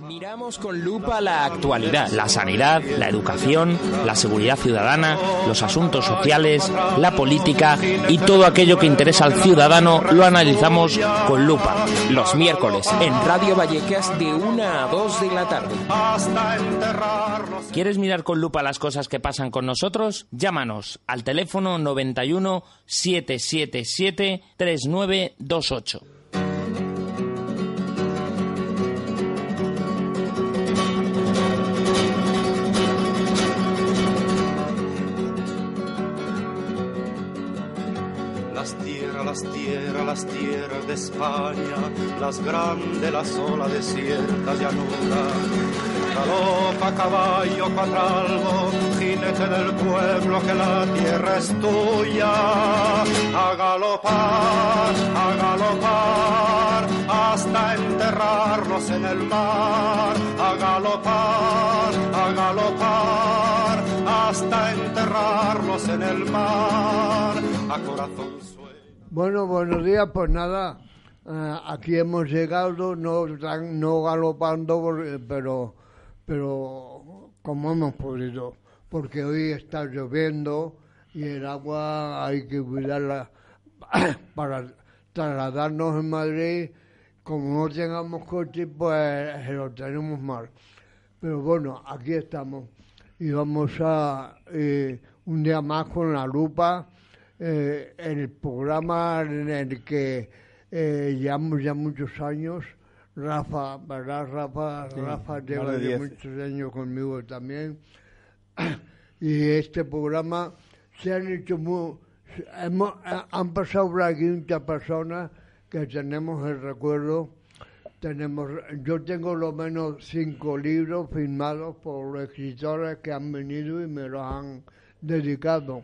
Miramos con lupa la actualidad, la sanidad, la educación, la seguridad ciudadana, los asuntos sociales, la política y todo aquello que interesa al ciudadano lo analizamos con lupa. Los miércoles en Radio Vallecas de 1 a 2 de la tarde. ¿Quieres mirar con lupa las cosas que pasan con nosotros? Llámanos al teléfono 91 777 3928. Las tierras de España, las grandes, las olas desiertas, llanura. Galopa caballo cuatralbo, jinete del pueblo, que la tierra es tuya. A galopar, a galopar, hasta enterrarnos en el mar. A galopar, a galopar, hasta enterrarnos en el mar. A corazón bueno, buenos días, pues nada, eh, aquí hemos llegado, no, galopando, eh, pero, pero como hemos podido, porque hoy está lloviendo y el agua hay que cuidarla para trasladarnos en Madrid. Como no tengamos coche, pues lo tenemos mal. Pero bueno, aquí estamos y vamos a eh, un día más con la lupa eh, el programa en el que eh, llevamos ya muchos años. Rafa, ¿verdad? Rafa, Rafa lleva muchos años conmigo también. y este programa se han hecho muy. Hemos, han pasado por aquí muchas personas que tenemos el recuerdo. Tenemos, yo tengo lo menos cinco libros firmados por los escritores que han venido y me los han dedicado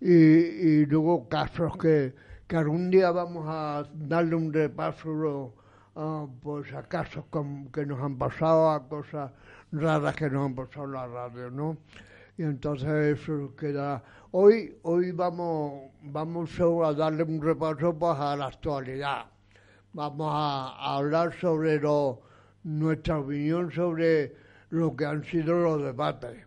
y, y luego casos que, que, algún día vamos a darle un repaso uh, pues a casos que nos han pasado, a cosas raras que nos han pasado en la radio, ¿no? Y entonces eso queda... Hoy, hoy vamos, vamos a darle un repaso pues, a la actualidad. Vamos a, a hablar sobre lo, nuestra opinión sobre lo que han sido los debates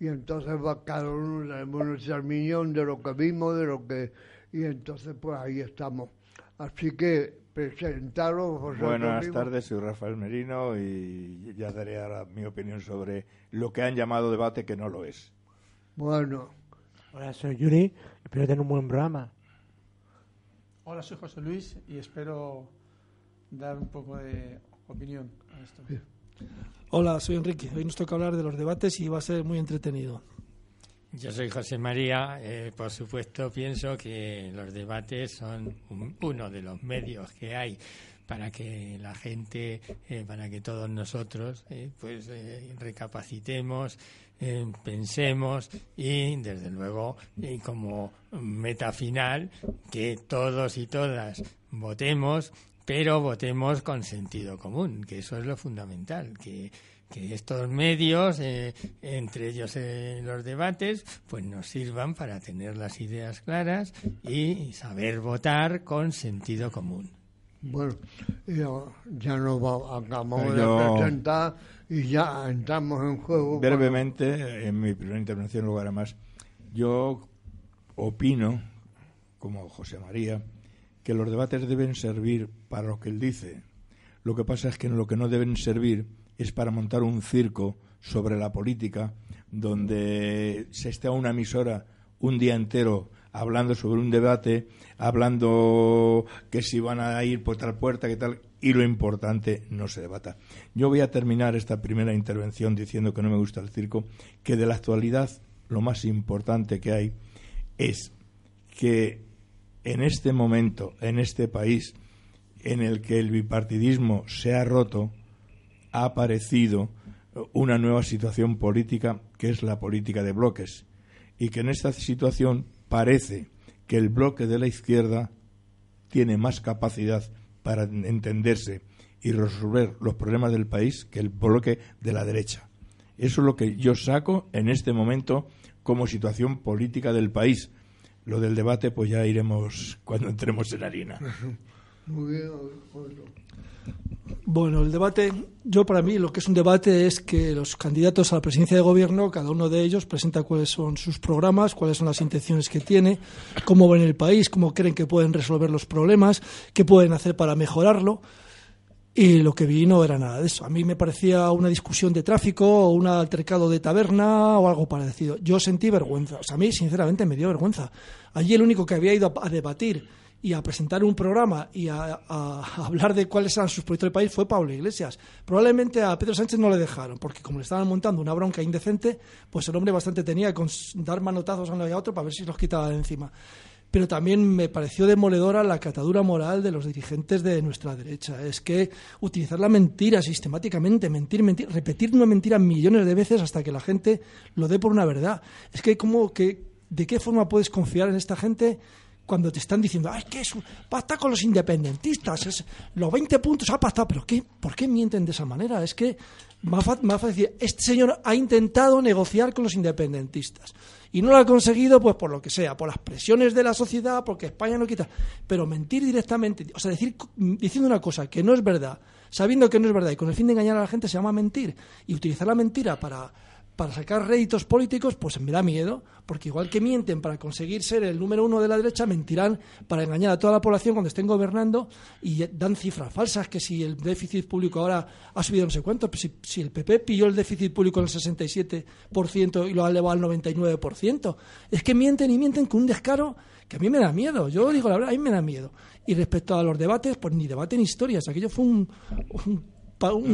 y entonces va cada uno tenemos nuestra opinión de lo que vimos, de lo que... Y entonces pues ahí estamos. Así que presentaros Buenas tardes, soy Rafael Merino y ya daré ahora mi opinión sobre lo que han llamado debate que no lo es. Bueno. Hola, soy Yuri, espero tener un buen programa. Hola, soy José Luis y espero dar un poco de opinión a esto. Hola, soy Enrique. Hoy nos toca hablar de los debates y va a ser muy entretenido. Yo soy José María. Eh, por supuesto, pienso que los debates son uno de los medios que hay para que la gente, eh, para que todos nosotros, eh, pues recapacitemos, pensemos y, desde luego, como meta final, que todos y todas votemos pero votemos con sentido común, que eso es lo fundamental, que, estos medios, eh, entre ellos eh, los debates, pues nos sirvan para tener las ideas claras y saber votar con sentido común. Bueno, ya nos acabamos de presentar y ya entramos en juego. Brevemente, en mi primera intervención, lugar a más, yo opino, como José María, que los debates deben servir para lo que él dice. Lo que pasa es que lo que no deben servir es para montar un circo sobre la política donde se esté a una emisora un día entero hablando sobre un debate, hablando que si van a ir por tal puerta, que tal, y lo importante no se debata. Yo voy a terminar esta primera intervención diciendo que no me gusta el circo, que de la actualidad lo más importante que hay es que en este momento, en este país, en el que el bipartidismo se ha roto, ha aparecido una nueva situación política que es la política de bloques y que en esta situación parece que el bloque de la izquierda tiene más capacidad para entenderse y resolver los problemas del país que el bloque de la derecha. Eso es lo que yo saco en este momento como situación política del país. Lo del debate, pues ya iremos cuando entremos en harina. Muy bien, Bueno, el debate, yo para mí lo que es un debate es que los candidatos a la presidencia de gobierno, cada uno de ellos presenta cuáles son sus programas, cuáles son las intenciones que tiene, cómo ven el país, cómo creen que pueden resolver los problemas, qué pueden hacer para mejorarlo. Y lo que vi no era nada de eso. A mí me parecía una discusión de tráfico o un altercado de taberna o algo parecido. Yo sentí vergüenza. O sea, a mí, sinceramente, me dio vergüenza. Allí el único que había ido a, debatir y a presentar un programa y a, hablar de cuáles eran sus proyectos de país fue Pablo Iglesias. Probablemente a Pedro Sánchez no le dejaron, porque como le estaban montando una bronca indecente, pues el hombre bastante tenía con dar manotazos a uno y a otro para ver si los quitaba de encima pero también me pareció demoledora la catadura moral de los dirigentes de nuestra derecha. Es que utilizar la mentira sistemáticamente, mentir, mentir, repetir una mentira millones de veces hasta que la gente lo dé por una verdad. Es que como que de qué forma puedes confiar en esta gente cuando te están diciendo, ay, que es pacta con los independentistas, es, los 20 puntos ha pactado, pero ¿qué? ¿por qué mienten de esa manera? Es que más fácil este señor ha intentado negociar con los independentistas y no lo ha conseguido, pues por lo que sea, por las presiones de la sociedad, porque España no quita. Pero mentir directamente, o sea, decir, diciendo una cosa que no es verdad, sabiendo que no es verdad y con el fin de engañar a la gente se llama mentir. Y utilizar la mentira para para sacar réditos políticos, pues me da miedo, porque igual que mienten para conseguir ser el número uno de la derecha, mentirán para engañar a toda la población cuando estén gobernando y dan cifras falsas, que si el déficit público ahora ha subido no sé cuánto, pues si, el PP pilló el déficit público en el 67% y lo ha elevado al 99%, es que mienten y mienten con un descaro que a mí me da miedo, yo digo la verdad, a mí me da miedo. Y respecto a los debates, pues ni debate ni historias, aquello fue un un,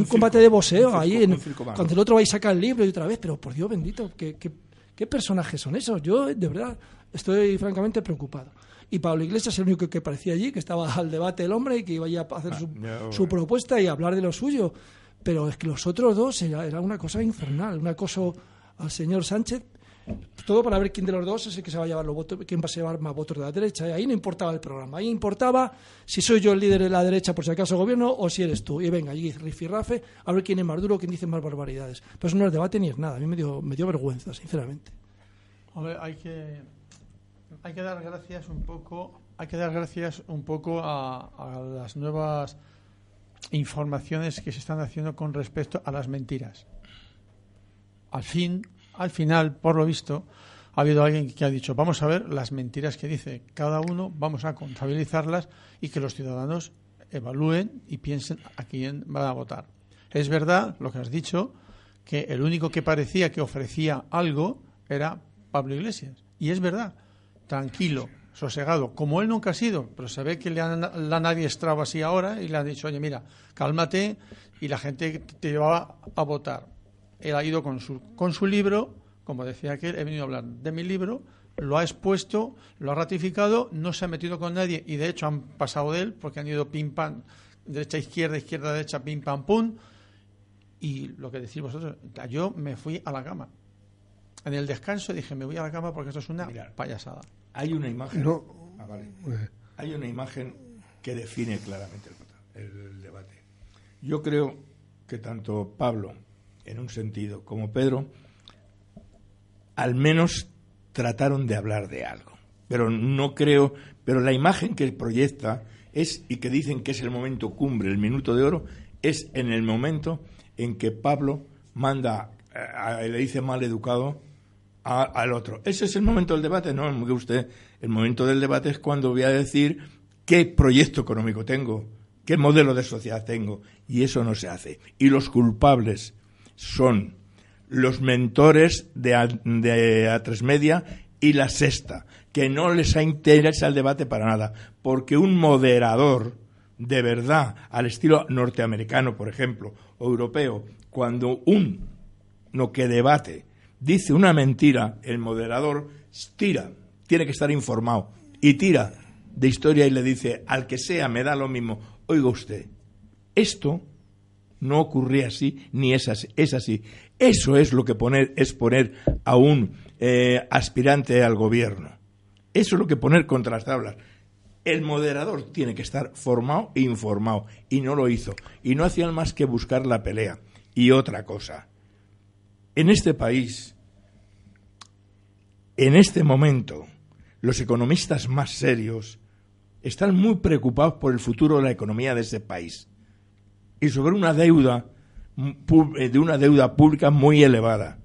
combate de boxeo ahí, en, cuando el otro va y saca el libro y otra vez, pero por Dios bendito, ¿qué, qué, personajes son esos? Yo, de verdad, estoy francamente preocupado. Y Pablo Iglesias es el único que parecía allí, que estaba al debate el hombre y que iba a hacer ah, su, propuesta y hablar de lo suyo. Pero es que los otros dos era, era una cosa infernal, una cosa al señor Sánchez todo para ver quién de los dos es el que se va a llevar los votos, quién va a llevar más votos de la derecha. Ahí no importaba el programa, ahí importaba si soy yo el líder de la derecha por si acaso gobierno o si eres tú. Y venga, allí rifirrafe, a ver quién es más duro, quién dice más barbaridades. Pero eso no es debate ni es nada, a mí me dio, me dio vergüenza, sinceramente. hay que, hay que dar gracias un poco, hay que dar gracias un poco a las nuevas informaciones que se están haciendo con respecto a las mentiras. Al fin al final, por lo visto, ha habido alguien que ha dicho, vamos a ver las mentiras que dice cada uno, vamos a contabilizarlas y que los ciudadanos evalúen y piensen a quién van a votar. Es verdad lo que has dicho, que el único que parecía que ofrecía algo era Pablo Iglesias. Y es verdad, tranquilo, sosegado, como él nunca ha sido, pero se ve que le han, nadie adiestrado así ahora y le han dicho, oye, mira, cálmate y la gente te llevaba a votar él ha ido con su, con su libro, como decía aquel, he venido a hablar de mi libro, lo ha expuesto, lo ha ratificado, no se ha metido con nadie y de hecho han pasado de él porque han ido pim pam, derecha izquierda, izquierda derecha, pim pam pum. Y lo que decís vosotros, yo me fui a la cama. En el descanso dije, me voy a la cama porque esto es una payasada. Hay una imagen. Ah, hay una imagen que define claramente el debate. Yo creo que tanto Pablo en un sentido, como Pedro, al menos trataron de hablar de algo. Pero no creo, pero la imagen que proyecta es, y que dicen que es el momento cumbre, el minuto de oro, es en el momento en que Pablo manda, eh, le dice mal educado al otro. Ese es el momento del debate, no usted, el momento del debate es cuando voy a decir qué proyecto económico tengo, qué modelo de sociedad tengo, y eso no se hace. Y los culpables son los mentores de, A3 Media y la Sexta, que no les interesa el debate para nada, porque un moderador de verdad, al estilo norteamericano, por ejemplo, o europeo, cuando un no que debate dice una mentira, el moderador tira, tiene que estar informado, y tira de historia y le dice al que sea, me da lo mismo, oiga usted, esto no ocurría así ni es así. Es así. Eso es lo que poner, es poner a un eh, aspirante al gobierno. Eso es lo que poner contra las tablas. El moderador tiene que estar formado e informado y no lo hizo. Y no hacían más que buscar la pelea. Y otra cosa. En este país, en este momento, los economistas más serios están muy preocupados por el futuro de la economía de ese país y sobre una deuda eh, de una deuda pública muy elevada.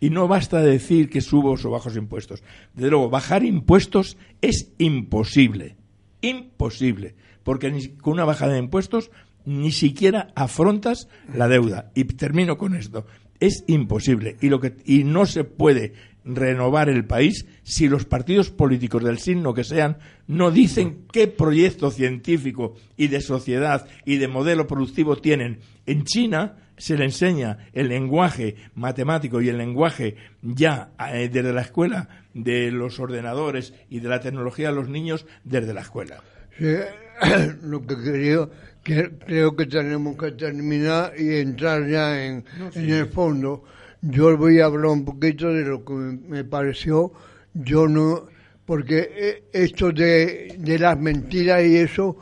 Y no basta decir que subo o bajos impuestos. Desde luego, bajar impuestos es imposible. Imposible. Porque con una bajada de impuestos ni siquiera afrontas la deuda. Y termino con esto. Es imposible. Y, lo que, y no se puede renovar el país si los partidos políticos del signo que sean no dicen qué proyecto científico y de sociedad y de modelo productivo tienen. En China se le enseña el lenguaje matemático y el lenguaje ya eh, desde la escuela de los ordenadores y de la tecnología a los niños desde la escuela. lo que creo, que creo que tenemos que terminar y entrar ya en, en el fondo yo voy a hablar un poquito de lo que me pareció. Yo no, porque eh, esto de, de las mentiras y eso,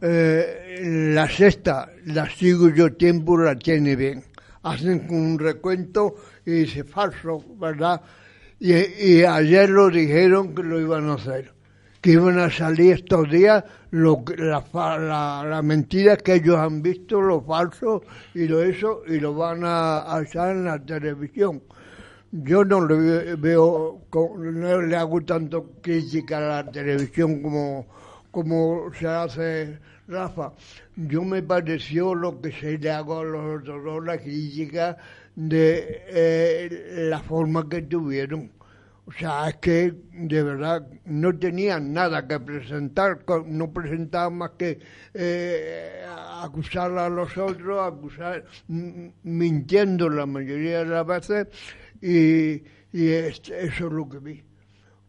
eh, la sexta la sigo yo tiempo, la tiene bien. Hacen un recuento y dice falso, ¿verdad? Y, y ayer lo dijeron que lo iban a hacer que iban a salir estos días lo, la, la, mentira que ellos han visto, lo falso y lo eso, y lo van a, echar en la televisión. Yo no le veo, no le hago tanto crítica a la televisión como, como se hace Rafa. Yo me pareció lo que se le hago a los otros, la crítica de eh, la forma que tuvieron o sea, es que de verdad no tenían nada que presentar, no presentaban más que eh, acusar a los otros, acusar, mintiendo la mayoría de las veces, y, eso es lo que vi.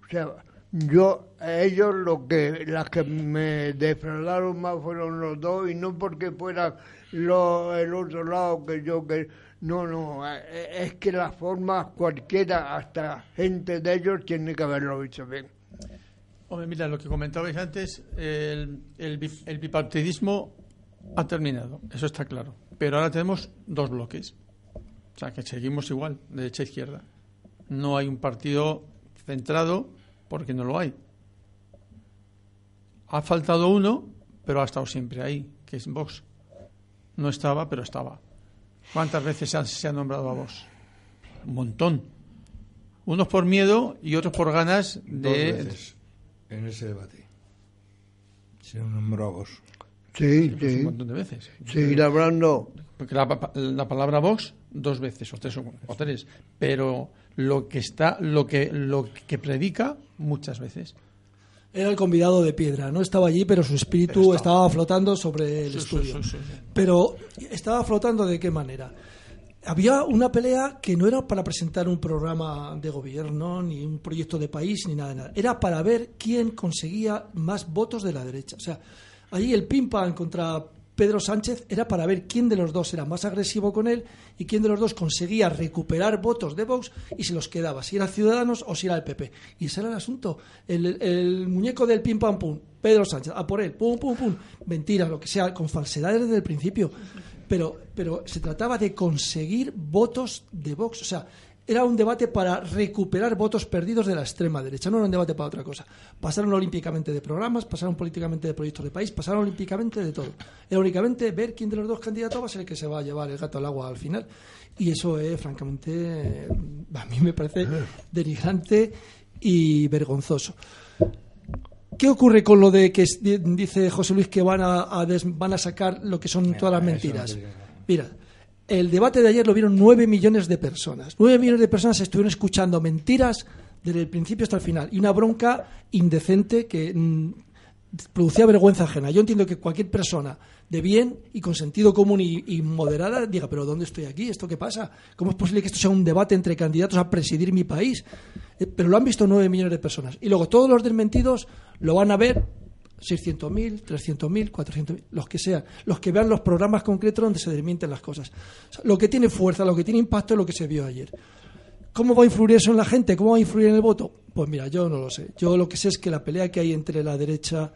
O sea, yo, ellos lo que, las que me defraudaron más fueron los dos, y no porque fuera lo, el otro lado que yo que no, no, eh, eh, es que la forma cualquiera, hasta gente de ellos, tiene que haberlo visto bien. Hombre, mira, lo que comentabais antes, el, el, bipartidismo ha terminado, eso está claro. Pero ahora tenemos dos bloques. O sea, que seguimos igual, de derecha a izquierda. No hay un partido centrado porque no lo hay. Ha faltado uno, pero ha estado siempre ahí, que es Vox. No estaba, pero estaba. ¿Cuántas veces se ha, nombrado a vos? Un montón. Unos por miedo y otros por ganas de. en ese debate. Se nombró a vos. Sí, sí. Un montón de veces. Seguir hablando. Porque la, palabra vos dos veces o tres o, tres, pero lo que está, lo que lo que predica muchas veces. Era el convidado de piedra, no estaba allí, pero su espíritu estaba flotando sobre el estudio. pero estaba flotando de qué manera. Había una pelea que no era para presentar un programa de gobierno, ni un proyecto de país, ni nada de nada. Era para ver quién conseguía más votos de la derecha. O sea, allí el pimpa contra Pedro Sánchez era para ver quién de los dos era más agresivo con él y quién de los dos conseguía recuperar votos de Vox y se los quedaba, si era Ciudadanos o si era el PP. Y ese era el asunto. El, muñeco del pim pam pum, Pedro Sánchez, a por él, pum pum pum, mentiras, lo que sea, con falsedades desde el principio. Pero, pero se trataba de conseguir votos de Vox. O sea, era un debate para recuperar votos perdidos de la extrema derecha, no era un debate para otra cosa. Pasaron olímpicamente de programas, pasaron políticamente de proyectos de país, pasaron olímpicamente de todo. Era únicamente ver quién de los dos candidatos va a ser el que se va a llevar el gato al agua al final. Y eso es, francamente, a mí me parece denigrante y vergonzoso. ¿Qué ocurre con lo de que dice José Luis que van a, van a sacar lo que son todas las mentiras? Mira, el debate de ayer lo vieron nueve millones de personas. Nueve millones de personas estuvieron escuchando mentiras desde el principio hasta el final. Y una bronca indecente que mm, producía vergüenza ajena. Yo entiendo que cualquier persona de bien y con sentido común y, moderada diga, pero ¿dónde estoy aquí? ¿Esto qué pasa? ¿Cómo es posible que esto sea un debate entre candidatos a presidir mi país? Eh, pero lo han visto nueve millones de personas. Y luego todos los desmentidos lo van a ver 600.000, 300.000, 400.000, los que sean, los que vean los programas concretos donde se desmienten las cosas. Lo que tiene fuerza, lo que tiene impacto es lo que se vio ayer. ¿Cómo va a influir eso en la gente? ¿Cómo va a influir en el voto? Pues mira, yo no lo sé. Yo lo que sé es que la pelea que hay entre la derecha,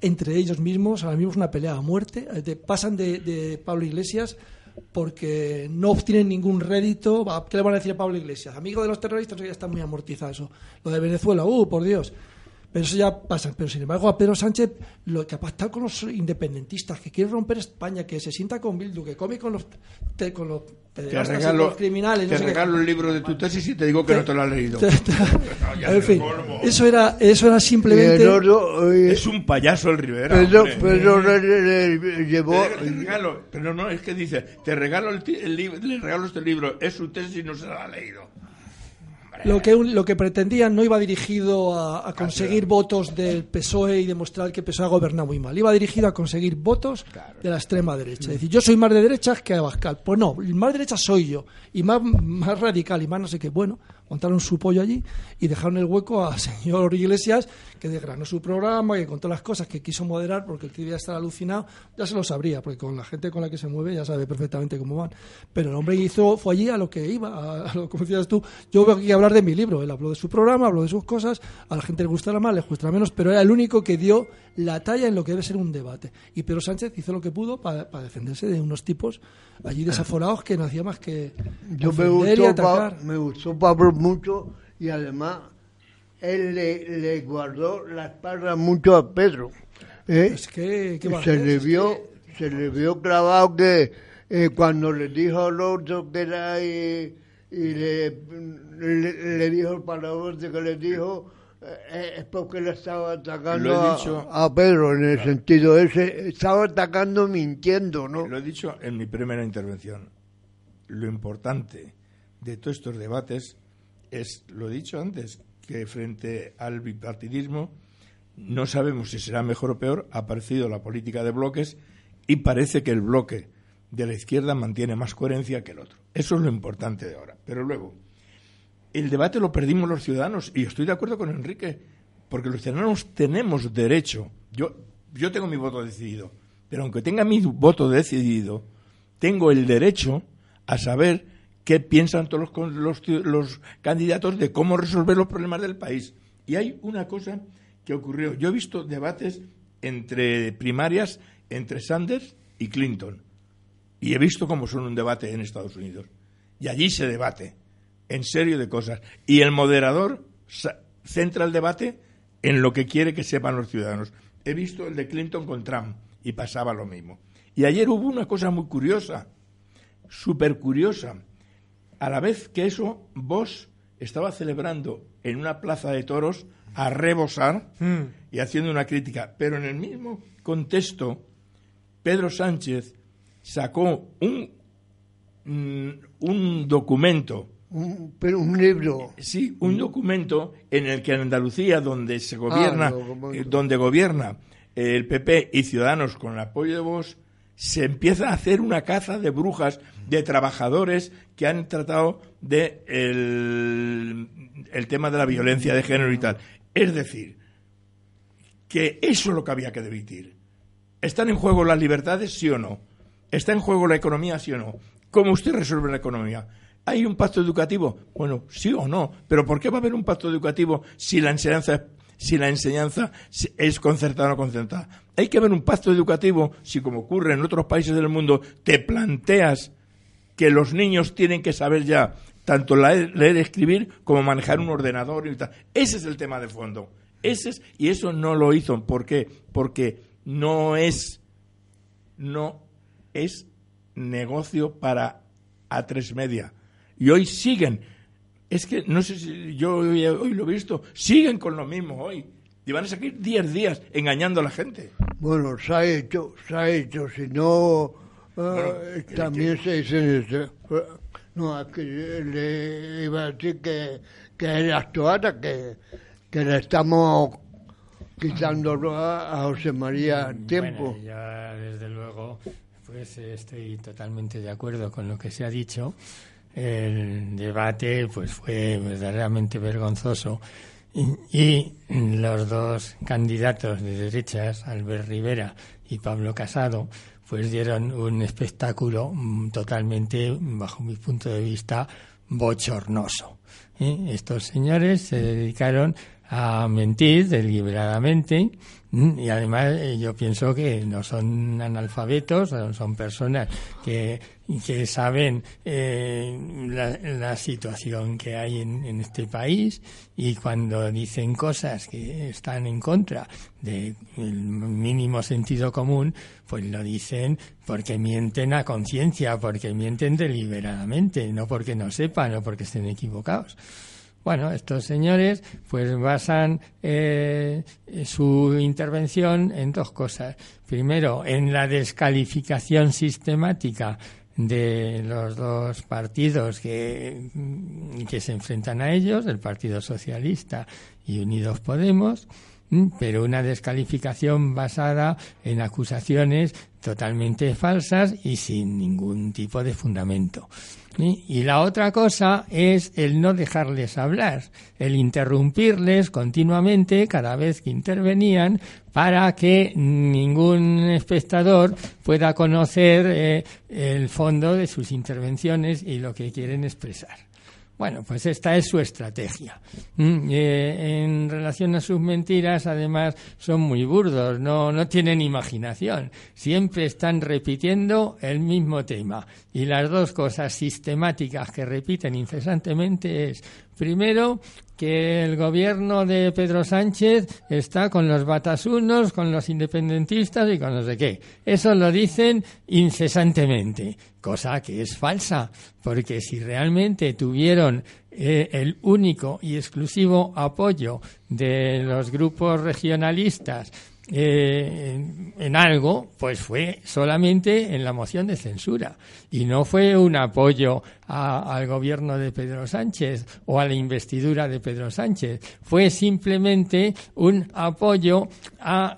entre ellos mismos, ahora mismo es una pelea a muerte. Eh, pasan de, de Pablo Iglesias porque no obtienen ningún rédito. ¿Qué le van a decir a Pablo Iglesias? Amigo de los terroristas, ya está muy amortizado eso. Lo de Venezuela, uh, por Dios. Pero eso ya pasa. Pero sin embargo, a Pedro Sánchez, lo que ha pactado con los independentistas, que quiere romper España, que se sienta con Bildu, que come con los, te- con los Te regalo, los criminales. te no sé qué. regalo el libro de tu tesis y te digo que no te lo has leído. Te- te- No, ya en fin, eso era, eso era simplemente. eh, Es un payaso el Rivera. Pedro, hombre. Pedro le, le- le llevó. Te, te regalo, pero no, es que dice, te regalo el, ti- el libro, le regalo este libro, es su tesis y no se la ha leído. Lo que, un- lo que pretendían no iba dirigido a, a conseguir votos del PSOE y demostrar que el PSOE ha gobernado muy mal. Iba dirigido a conseguir votos de la extrema derecha. Es decir, yo soy más de derechas que Abascal. Pues no, más derecha soy yo. Y más, más radical y más no sé qué. Bueno, montaron su pollo allí y dejaron el hueco al señor Iglesias, que desgranó su programa, que contó las cosas que quiso moderar, porque el tío ya estar alucinado, ya se lo sabría, porque con la gente con la que se mueve ya sabe perfectamente cómo van. Pero el hombre hizo, fue allí a lo que iba, a, lo como decías tú. Yo vengo aquí a hablar de mi libro, él habló de su programa, habló de sus cosas, a la gente le gustará más, le gustará menos, pero era el único que dio la talla en lo que debe ser un debate. Y Pedro Sánchez hizo lo que pudo para defenderse de unos tipos allí desaforados que no hacía más que Yo me y gustó, Pa- atacar. me gustó Pablo mucho y además él le, le guardó la espalda mucho a Pedro. ¿eh? Es que, ¿qué se le Es vio se le vio clavado que eh, cuando le dijo al otro que era y, y le, le, le dijo el palabrón que le dijo eh, es porque le estaba atacando a, a Pedro en el sentido ese estaba atacando mintiendo no Lo he dicho en mi primera intervención. Lo importante de todos estos debates es, lo he dicho antes, que frente al bipartidismo no sabemos si será mejor o peor. Ha aparecido la política de bloques y parece que el bloque de la izquierda mantiene más coherencia que el otro. Eso es lo importante de ahora. Pero luego, el debate lo perdimos los ciudadanos y estoy de acuerdo con Enrique, porque los ciudadanos tenemos derecho. Yo, yo tengo mi voto decidido, pero aunque tenga mi voto decidido, tengo el derecho a saber qué piensan todos los, candidatos de cómo resolver los problemas del país. Y hay una cosa que ocurrió. Yo he visto debates entre primarias entre Sanders y Clinton. Y he visto cómo son un debate en Estados Unidos. Y allí se debate, en serio, de cosas. Y el moderador centra el debate en lo que quiere que sepan los ciudadanos. He visto el de Clinton con Trump y pasaba lo mismo. Y ayer hubo una cosa muy curiosa, súper curiosa. A la vez que eso, Bosch estaba celebrando en una plaza de toros a rebosar y haciendo una crítica. Pero en el mismo contexto, Pedro Sánchez sacó un, mm, un documento, un, pero un libro sí, un documento en el que en Andalucía, donde se gobierna, comento. eh, donde gobierna eh, el PP y Ciudadanos con el apoyo de Vox, se empieza a hacer una caza de brujas de trabajadores que han tratado de el, el tema de la violencia de género y tal. Es decir, que eso es lo que había que debatir. ¿Están en juego las libertades, sí o no? ¿Está en juego la economía, sí o no? ¿Cómo usted resuelve la economía? ¿Hay un pacto educativo? Bueno, sí o no. Pero ¿por qué va a haber un pacto educativo si la enseñanza, si la enseñanza es concertada o no concertada? Hay que haber un pacto educativo si, como ocurre en otros países del mundo, te planteas que los niños tienen que saber ya tanto leer, leer, escribir como manejar un ordenador y. Ese es el tema de fondo. Ese es, y eso no lo hizo. ¿Por qué? Porque no es, no es negocio para A3 Media. Y hoy siguen. Es que no sé si yo hoy, hoy lo he visto. Siguen con lo mismo hoy. Y van a seguir 10 días engañando a la gente. Bueno, se ha hecho, se ha hecho. Si no, eh, también se dice. No, es que le iba a decir que, que él actuara, que, que le estamos quitando a, a José María tiempo. Bueno, ya desde luego, pues estoy totalmente de acuerdo con lo que se ha dicho. El debate, pues fue verdaderamente vergonzoso Y los dos candidatos de derechas, Albert Rivera y Pablo Casado, pues dieron un espectáculo mm, totalmente, bajo mi punto de vista, bochornoso. ¿eh? Estos señores se dedicaron a mentir deliberadamente y además eh, yo pienso que no son analfabetos, son personas que, que saben eh, la, situación que hay en, este país y cuando dicen cosas que están en contra del mínimo sentido común, pues lo dicen porque mienten a conciencia, porque mienten deliberadamente, no porque no sepan o porque estén equivocados. Bueno, estos señores pues basan eh, su intervención en dos cosas. Primero, en la descalificación sistemática de los dos partidos que, que se enfrentan a ellos, el Partido Socialista y Unidos Podemos, pero una descalificación basada en acusaciones totalmente falsas y sin ningún tipo de fundamento. Y la otra cosa es el no dejarles hablar, el interrumpirles continuamente cada vez que intervenían para que ningún espectador pueda conocer eh, el fondo de sus intervenciones y lo que quieren expresar. Bueno, pues esta es su estrategia. Mm, eh, en relación a sus mentiras, además, son muy burdos, no, no tienen imaginación. Siempre están repitiendo el mismo tema. Y las dos cosas sistemáticas que repiten incesantemente es, primero, que el gobierno de Pedro Sánchez está con los batasunos, con los independentistas y con no sé qué. Eso lo dicen incesantemente cosa que es falsa, porque si realmente tuvieron eh, el único y exclusivo apoyo de los grupos regionalistas eh, en, algo, pues fue solamente en la moción de censura. Y no fue un apoyo al gobierno de Pedro Sánchez o a la investidura de Pedro Sánchez, fue simplemente un apoyo a,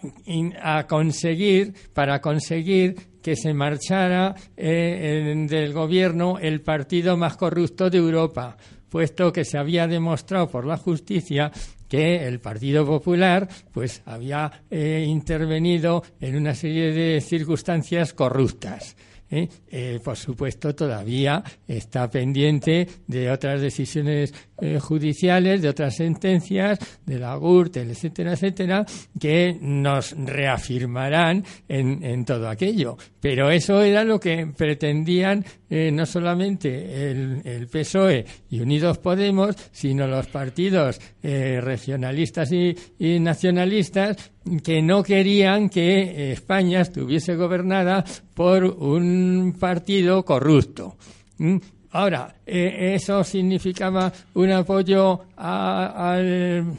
a conseguir, para conseguir que se marchara eh, del gobierno el partido más corrupto de Europa, puesto que se había demostrado por la justicia que el Partido Popular pues había eh, intervenido en una serie de circunstancias corruptas. ¿eh? Eh, por supuesto, todavía está pendiente de otras decisiones judiciales, de otras sentencias, de la Gürtel, etcétera, etcétera, que nos reafirmarán en, todo aquello. Pero eso era lo que pretendían no solamente el, PSOE y Unidos Podemos, sino los partidos regionalistas y nacionalistas que no querían que España estuviese gobernada por un partido corrupto. ¿Mm? Ahora, eh, ¿eso significaba un apoyo al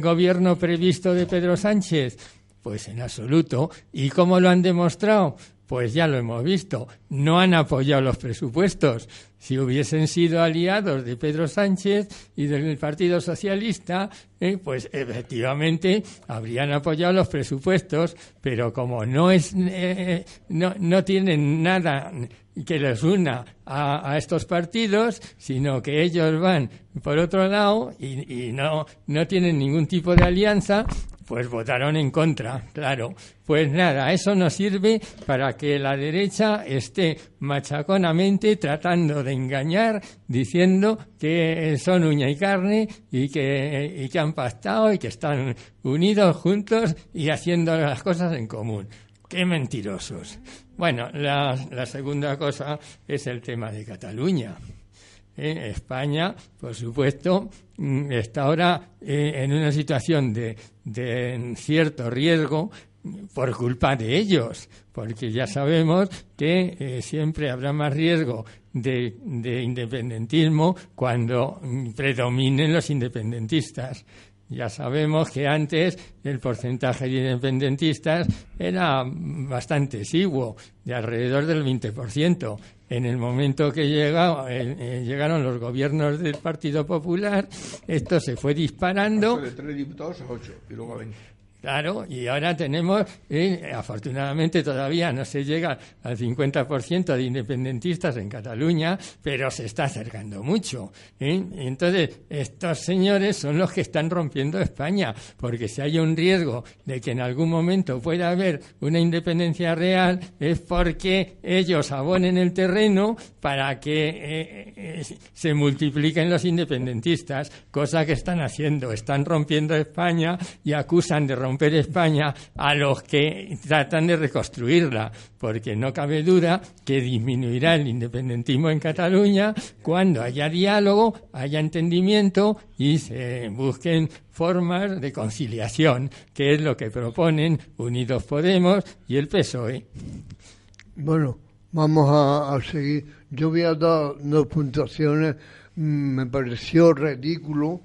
gobierno previsto de Pedro Sánchez? Pues en absoluto. ¿Y cómo lo han demostrado? Pues ya lo hemos visto, no han apoyado los presupuestos. Si hubiesen sido aliados de Pedro Sánchez y del Partido Socialista, eh, pues efectivamente habrían apoyado los presupuestos, pero como no es, eh, no, no tienen nada que les una a, estos partidos, sino que ellos van por otro lado y, y no, no tienen ningún tipo de alianza, pues votaron en contra, claro. Pues nada, eso nos sirve para que la derecha esté machaconamente tratando de engañar, diciendo que son uña y carne y que, y que han pactado y que están unidos juntos y haciendo las cosas en común. ¡Qué mentirosos! Bueno, la, la segunda cosa es el tema de Cataluña. ¿eh? España, por supuesto, mm, está ahora eh, en una situación de, cierto riesgo por culpa de ellos, porque ya sabemos que eh, siempre habrá más riesgo de, de, independentismo cuando mm, predominen los independentistas. Ya sabemos que antes el porcentaje de independentistas era bastante exiguo, de alrededor del 20%. En el momento que llegó, eh, eh, llegaron los gobiernos del Partido Popular, esto se fue disparando. de tres diputados a ocho, y luego Claro, y ahora tenemos, eh, afortunadamente todavía no se llega al 50% de independentistas en Cataluña, pero se está acercando mucho. ¿eh? Entonces, estos señores son los que están rompiendo España, porque si hay un riesgo de que en algún momento pueda haber una independencia real, es porque ellos abonen el terreno para que eh, eh, se multipliquen los independentistas, cosa que están haciendo. Están rompiendo España y acusan de romper romper España a los que tratan de reconstruirla, porque no cabe duda que disminuirá el independentismo en Cataluña cuando haya diálogo, haya entendimiento y se busquen formas de conciliación, que es lo que proponen Unidos Podemos y el PSOE. Bueno, vamos a, seguir. Yo voy a dar dos puntuaciones. Mm, me pareció ridículo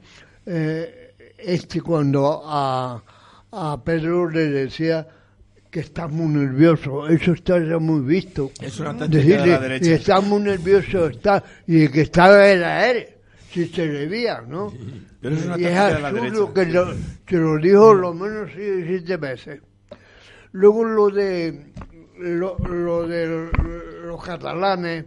eh, este cuando a a Pedro le decía que está muy nervioso, eso está ya muy visto. Es una táctica de la derecha. Y está muy nervioso, está, y que estaba era él, si se le veía, ¿no? Pero es una y es táctica de la absurdo que lo, que lo dijo lo menos siete, siete veces. Luego lo de lo, lo de los catalanes,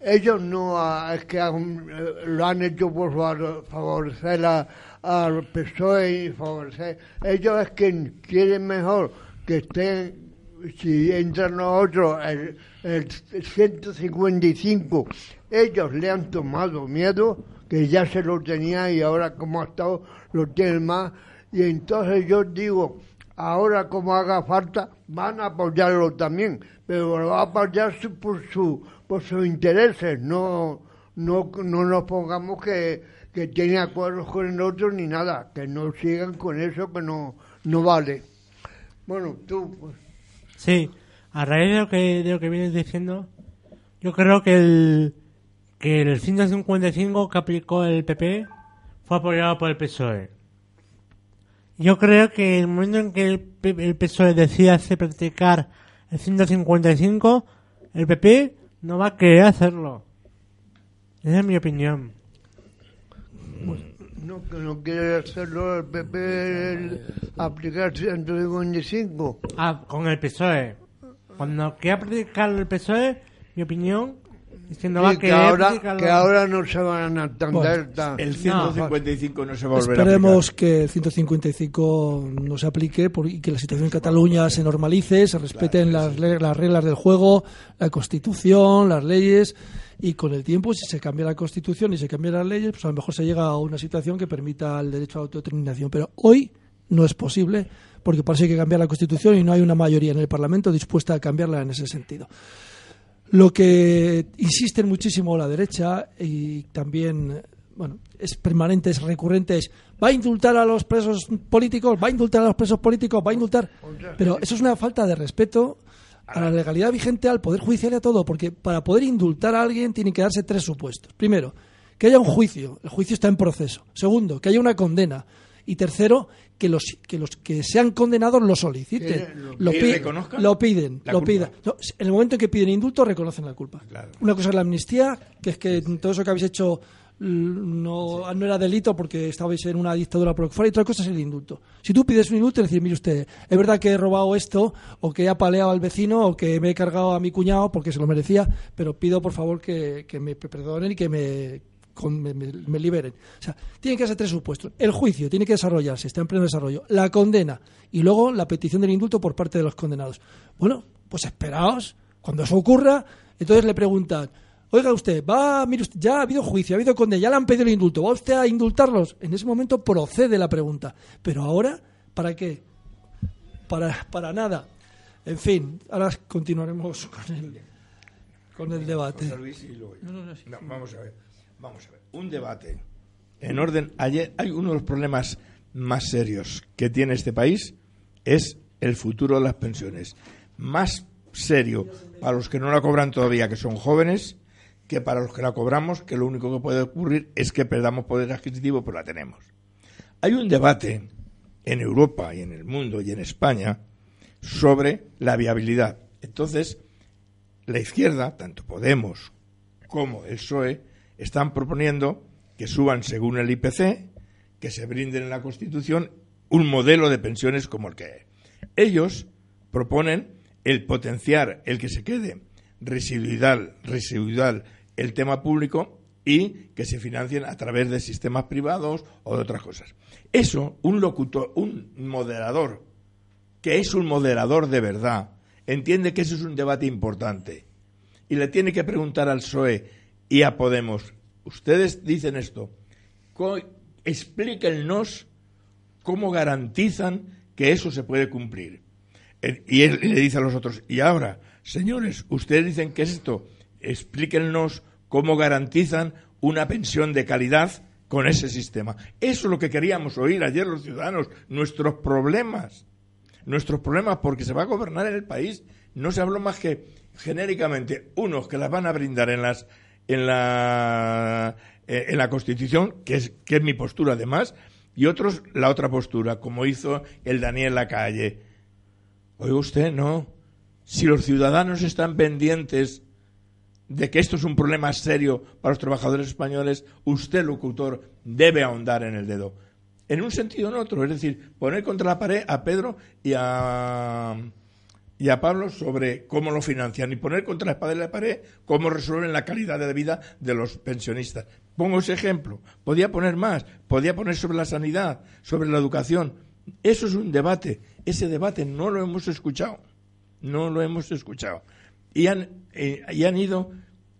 ellos no ah, es que eh, lo han hecho por favor- favorecer a- al PSOE y favorecer. Ellos es que quieren mejor que estén, si entre nosotros el, el 155, ellos le han tomado miedo, que ya se lo tenía y ahora como ha estado lo tienen más. Y entonces yo digo, ahora como haga falta, van a apoyarlo también, pero lo va a apoyar por, su, por sus intereses, no, no, no nos pongamos que, que acuerdos con el otro ni nada, que no sigan con eso que no, no vale. Bueno, tú, pues, Sí, a raíz de lo que, de lo que vienes diciendo, yo creo que el, que el 155 que aplicó el PP fue apoyado por el PSOE. Yo creo que el momento en que el, el PSOE decida hacer practicar el 155, el PP no va a querer hacerlo. Esa es mi opinión. no, que no quiere hacerlo el PP, el aplicar 155. Ah, con el PSOE. Cuando quiera practicar el PSOE, mi opinión es que no va ahora, que ahora no se van a entender Bueno, tan- El 155 no, se va a volver Esperemos a que el 155 no se aplique por- y que la situación en Cataluña se normalice, se respeten las, las reglas del juego, la Constitución, las leyes y con el tiempo si se cambia la Constitución y se cambian las leyes, pues a lo mejor se llega a una situación que permita el derecho a la autodeterminación. Pero hoy no es posible porque parece que hay que cambiar la Constitución y no hay una mayoría en el Parlamento dispuesta a cambiarla en ese sentido. Lo que insisten muchísimo la derecha y también, bueno, es permanente, es recurrente, es va a indultar a los presos políticos, va a indultar a los presos políticos, va a indultar. Pero eso es una falta de respeto a la legalidad vigente, al Poder Judicial y a todo, porque para poder indultar a alguien tienen que darse tres supuestos. Primero, que haya un juicio, el juicio está en proceso. Segundo, que haya una condena. Y tercero, que los que, los que sean condenados lo soliciten. Lo- Lo, lo piden, lo piden. No, en el momento en que piden indulto, reconocen la culpa. Claro. Una cosa es la amnistía, que es que todo eso que habéis hecho no, no era delito porque estabais en una dictadura por lo que fuera, y otra cosa es el indulto. Si tú pides un indulto, decir, mire usted, es verdad que he robado esto, o que he apaleado al vecino, o que me he cargado a mi cuñado porque se lo merecía, pero pido por favor que, que me perdonen y que me, con- me, me- me liberen. O sea, tiene que ser tres supuestos. El juicio tiene que desarrollarse, está en pleno desarrollo. La condena y luego la petición del indulto por parte de los condenados. Bueno, pues esperaos. Cuando eso ocurra, entonces le preguntan, oiga usted, va, mire usted, ya ha habido juicio, ha habido condena, ya le han pedido el indulto, ¿va usted a indultarlos? En ese momento procede la pregunta. Pero ahora, ¿para qué? Para, para nada. En fin, ahora continuaremos con el, con el debate. José Luis y luego yo. No, vamos a ver, vamos a ver. Un debate en orden. Ayer hay uno de los problemas más serios que tiene este país es el futuro de las pensiones. Más serio para los que no la cobran todavía, que son jóvenes, que para los que la cobramos, que lo único que puede ocurrir es que perdamos poder adquisitivo, pero la tenemos. Hay un debate en Europa y en el mundo y en España sobre la viabilidad. Entonces, la izquierda, tanto Podemos como el PSOE, están proponiendo que suban según el IPC, que se brinden en la Constitución un modelo de pensiones como el que ellos proponen el potenciar el que se quede residual, residual el tema público y que se financien a través de sistemas privados o de otras cosas. Eso, un locutor, un moderador, que es un moderador de verdad, entiende que eso es un debate importante y le tiene que preguntar al PSOE y a Podemos, ustedes dicen esto, explíquennos cómo garantizan que eso se puede cumplir. Y él le dice a los otros, y ahora, señores, ustedes dicen que es esto, explíquennos cómo garantizan una pensión de calidad con ese sistema. Eso es lo que queríamos oír ayer los ciudadanos, nuestros problemas, nuestros problemas porque se va a gobernar en el país. No se habló más que genéricamente unos que las van a brindar en las en la eh, en la Constitución, que es que es mi postura además, y otros la otra postura, como hizo el Daniel Lacalle. Oiga usted, no. Si los ciudadanos están pendientes de que esto es un problema serio para los trabajadores españoles, usted, locutor, debe ahondar en el dedo. En un sentido o en otro, es decir, poner contra la pared a Pedro y a, y a Pablo sobre cómo lo financian y poner contra la espada de la pared cómo resuelven la calidad de vida de los pensionistas. Pongo ese ejemplo. Podía poner más, podía poner sobre la sanidad, sobre la educación. Eso es un debate. Ese debate no lo hemos escuchado. No lo hemos escuchado y han, eh, y han ido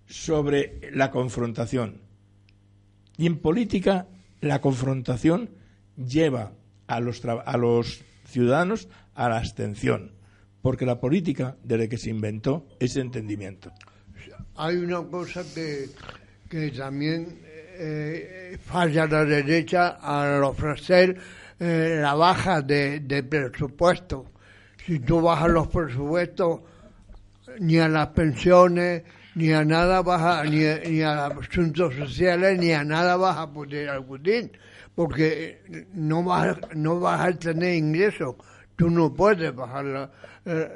sobre la confrontación. Y en política la confrontación lleva a los, a los ciudadanos a la abstención, porque la política, desde que se inventó, es entendimiento. Hay una cosa que, que también eh, falla la derecha al ofrecer eh, la baja de, de presupuesto. Si tú bajas los presupuestos, ni a las pensiones, ni a nada vas a, ni, ni a asuntos sociales, ni a nada vas a poder acudir, porque no vas, no vas a tener ingresos. Tú no puedes bajar eh,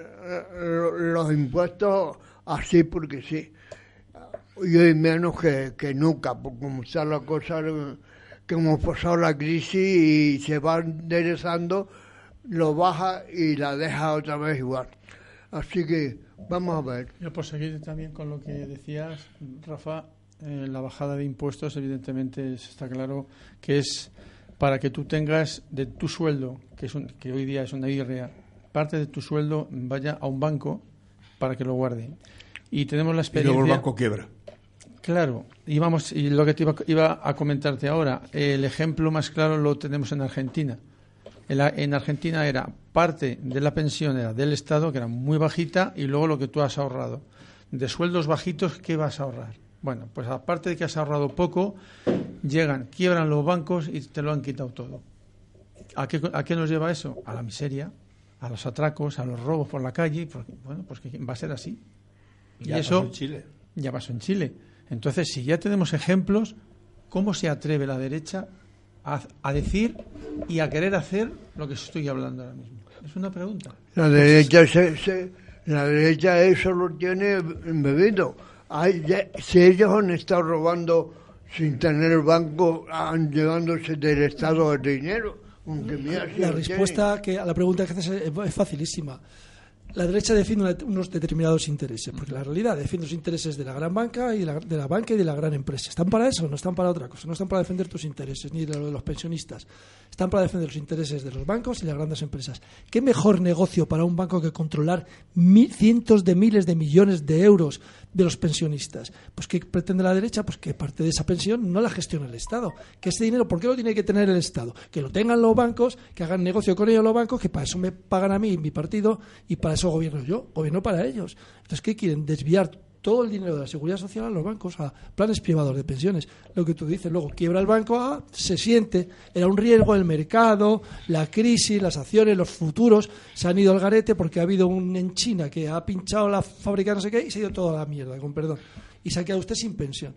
los impuestos así porque sí. Y hoy menos que, que nunca, porque como está la cosa, que hemos pasado la crisis y se va enderezando, lo baja y la deja otra vez igual. Así que Vamos a ver. Yo por seguir también con lo que decías, Rafa, eh, la bajada de impuestos evidentemente está claro que es para que tú tengas de tu sueldo, que, es que hoy día es una irrea, parte de tu sueldo vaya a un banco para que lo guarde. Y tenemos la experiencia... Y luego el banco quiebra. Claro, y vamos, y lo que te iba, iba a comentarte ahora, el ejemplo más claro lo tenemos en Argentina en, Argentina era parte de la pensión era del Estado, que era muy bajita, y luego lo que tú has ahorrado. De sueldos bajitos, ¿qué vas a ahorrar? Bueno, pues aparte de que has ahorrado poco, llegan, quiebran los bancos y te lo han quitado todo. ¿A qué, a qué nos lleva eso? A la miseria, a los atracos, a los robos por la calle. Porque, bueno, pues que va a ser así. Ya y eso pasó en Chile. Ya pasó en Chile. Entonces, si ya tenemos ejemplos, ¿cómo se atreve la derecha a, decir y a querer hacer lo que estoy hablando ahora mismo? Es una pregunta. La derecha, se, la derecha eso lo tiene embebido. si ellos han estado robando sin tener el banco, han llevándose del Estado el dinero. La respuesta que a la pregunta que haces es facilísima la derecha defiende unos determinados intereses, porque la realidad defiende los intereses de la gran banca y de la, banca y de la gran empresa. ¿Están para eso? No están para otra cosa. No están para defender tus intereses ni de los de los pensionistas. Están para defender los intereses de los bancos y las grandes empresas. ¿Qué mejor negocio para un banco que controlar cientos de miles de millones de euros de los pensionistas? Pues ¿qué pretende la derecha? Pues que parte de esa pensión no la gestione el Estado. Que ese dinero, ¿por qué lo tiene que tener el Estado? Que lo tengan los bancos, que hagan negocio con ellos los bancos, que para eso me pagan a mí y mi partido y para eso gobierno yo, gobierno para ellos. Entonces, ¿qué quieren? Desviar todo el dinero de la seguridad social a los bancos, a planes privados de pensiones. Lo que tú dices, luego quiebra el banco, ah, se siente, era un riesgo el mercado, la crisis, las acciones, los futuros se han ido al garete porque ha habido un en China que ha pinchado la fábrica no sé qué y se ha ido toda la mierda, con perdón. Y se ha quedado usted sin pensión.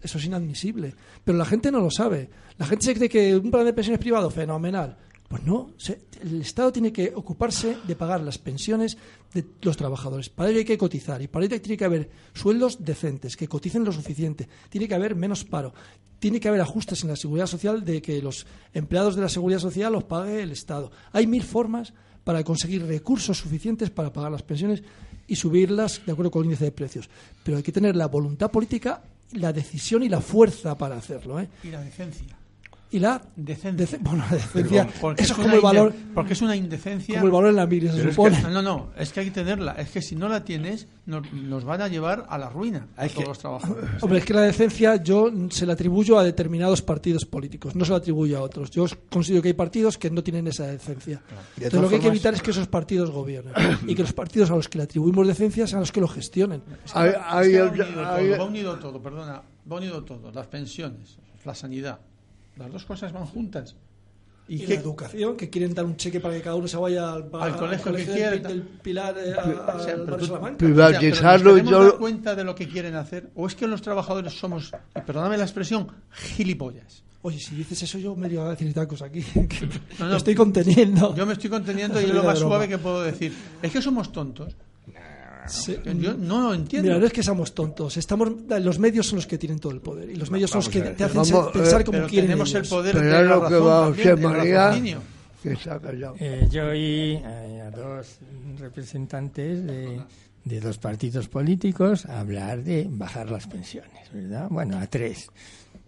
Eso es inadmisible. Pero la gente no lo sabe. La gente se cree que un plan de pensiones privado, fenomenal Pues no, se- el Estado tiene que ocuparse de pagar las pensiones de los trabajadores. Para ello hay que cotizar y para ello tiene que haber sueldos decentes, que coticen lo suficiente. Tiene que haber menos paro. Tiene que haber ajustes en la seguridad social de que los empleados de la seguridad social los pague el Estado. Hay mil formas para conseguir recursos suficientes para pagar las pensiones y subirlas de acuerdo con el índice de precios. Pero hay que tener la voluntad política, la decisión y la fuerza para hacerlo. ¿eh? Y la decencia. Y la Decencia. dece- bueno, la decencia, Porque eso es una como el valor, Porque es una indecencia. como el valor en la Biblia, se es supone. que- no, no, es que hay que tenerla. Es que si no la tienes, nos, nos van a llevar a la ruina a todos los trabajadores. Hombre, es que la decencia yo se la atribuyo a determinados partidos políticos, no se la atribuyo a otros. Yo considero que hay partidos que no tienen esa decencia. De Entonces lo que hay que evitar es que esos partidos gobiernen y que los partidos a los que le atribuimos decencia sean los que lo gestionen. Es que Hay- va- hay- es que va unido hay- todo, va unido todo, perdona, va unido todo, las pensiones, la sanidad, las dos cosas van juntas. Y, ¿Y la educación, que quieren dar un cheque para que cada uno se vaya al, Al colegio que del- quiera. del, Pilar eh, a- a- O sea, al pero barrio tú- Salamanca. Privatizarlo, O sea, pero ¿nos queremos yo- dar cuenta de lo que quieren hacer? ¿O es que los trabajadores somos, perdóname la expresión, gilipollas? Oye, si dices eso yo me iba a decir tacos aquí. que No, estoy conteniendo. Yo me estoy conteniendo y es lo más broma. suave que puedo decir. Es que somos tontos. Sí. Yo no lo entiendo. Mira, no es que seamos tontos. Estamos, los medios son los que tienen todo el poder. Y los medios son los que a te hacen Vamos, ser- pensar eh, como pero quieren tenemos el poder Pero de es la lo que va José el María, que se ha callado. Eh, yo oí eh, a dos representantes de, de dos partidos políticos hablar de bajar las pensiones, ¿verdad? Bueno, a tres.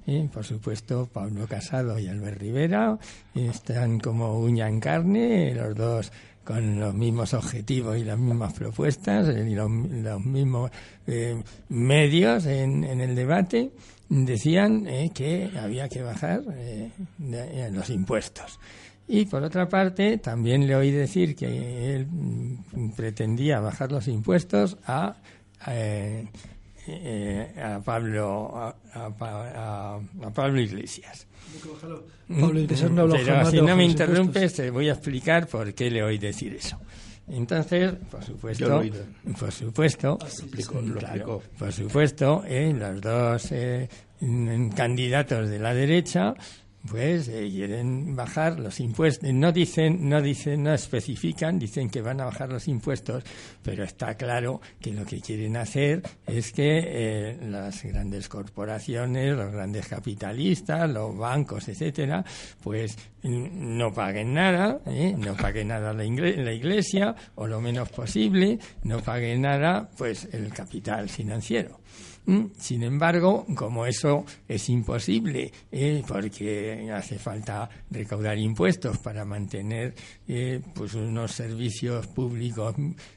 Eh, por supuesto, Pablo Casado y Albert Rivera están como uña en carne, los dos con los mismos objetivos y las mismas propuestas eh, y los, los mismos eh, medios en, en el debate. Decían eh, que había que bajar eh, eh, los impuestos. Y por otra parte, también le oí decir que él pretendía bajar los impuestos a, eh, a Pablo a, a a- Pablo Iglesias. Pablo Iglesias no habla Pero jamás si no me interrumpes, impuestos. te voy a explicar por qué le oí decir eso. Entonces, por lo supuesto, por supuesto, lo claro, por supuesto, eh, los dos eh, candidatos de la derecha pues eh, quieren bajar los impuestos no dicen no dicen no especifican dicen que van a bajar los impuestos pero está claro que lo que quieren hacer es que eh, las grandes corporaciones los grandes capitalistas los bancos etcétera pues no paguen nada ¿eh? no paguen nada la, la iglesia o lo menos posible no paguen nada pues el capital financiero Sin embargo, como eso es imposible, eh, porque hace falta recaudar impuestos para mantener eh, pues unos servicios públicos,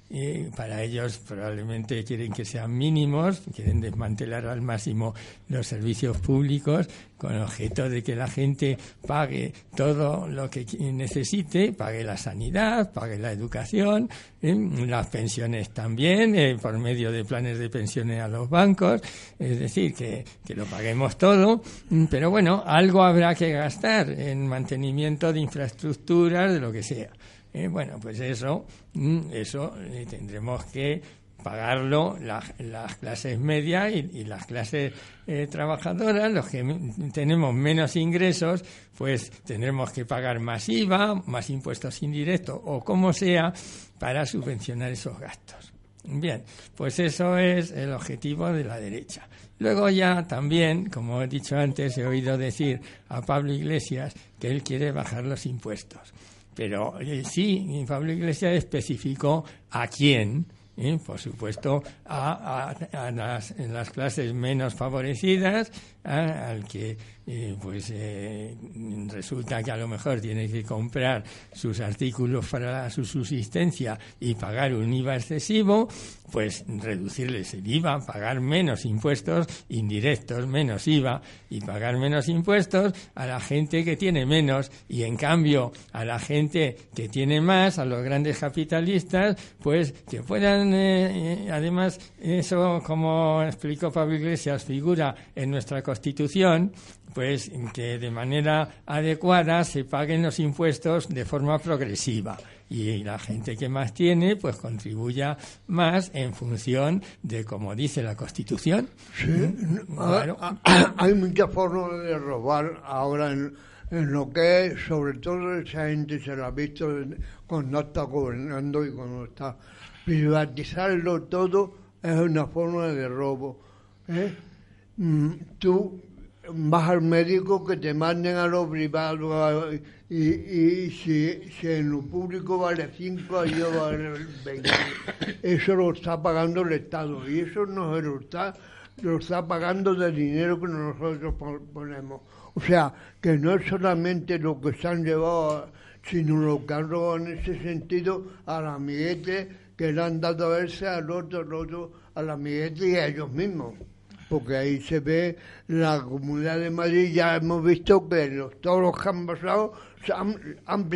eh, para ellos probablemente quieren que sean mínimos, quieren desmantelar al máximo los servicios públicos con objeto de que la gente pague todo lo que necesite, pague la sanidad, pague la educación, eh, las pensiones también, eh, por medio de planes de pensiones a los bancos, es decir, que, que lo paguemos todo, pero bueno, algo habrá que gastar en mantenimiento de infraestructuras, de lo que sea. Eh, bueno, pues eso, mm, eso eh, tendremos que pagarlo la- las clases medias y, las clases eh, trabajadoras, los que tenemos menos ingresos, pues tendremos que pagar más IVA, más impuestos indirectos o como sea para subvencionar esos gastos. Bien, pues eso es el objetivo de la derecha. Luego ya también, como he dicho antes, he oído decir a Pablo Iglesias que él quiere bajar los impuestos. Pero eh, sí, Pablo Iglesias especificó a quién, ¿eh? por supuesto, a, a- a en las clases menos favorecidas, a- al que eh, pues eh, resulta que a lo mejor tiene que comprar sus artículos para su subsistencia y pagar un IVA excesivo, pues reducirles el IVA, pagar menos impuestos indirectos, menos IVA y pagar menos impuestos a la gente que tiene menos. Y en cambio a la gente que tiene más, a los grandes capitalistas, pues que puedan, eh, eh, además, eso como explicó Pablo Iglesias, figura en nuestra pues que de manera adecuada se paguen los impuestos de forma progresiva y la gente que más tiene pues contribuya más en función de como dice la Constitución. Sí, Mm, claro. hay muchas formas de robar ahora en, en lo que sobre todo esa gente se la ha visto cuando está gobernando y cuando está privatizarlo todo es una forma de robo. ¿eh? Mm, tú vas al médico que te manden a lo privado y, y si, si, en lo público vale 5, ahí vale 20. Eso lo está pagando el Estado y eso no lo está, lo está pagando del dinero que nosotros ponemos. O sea, que no es solamente lo que se han llevado, sino lo que han robado en ese sentido al amiguete que le han dado a verse al otro, al otro, al amiguete y a ellos mismos porque ahí se ve la Comunidad de Madrid, ya hemos visto que los, todos los que han pasado se han, han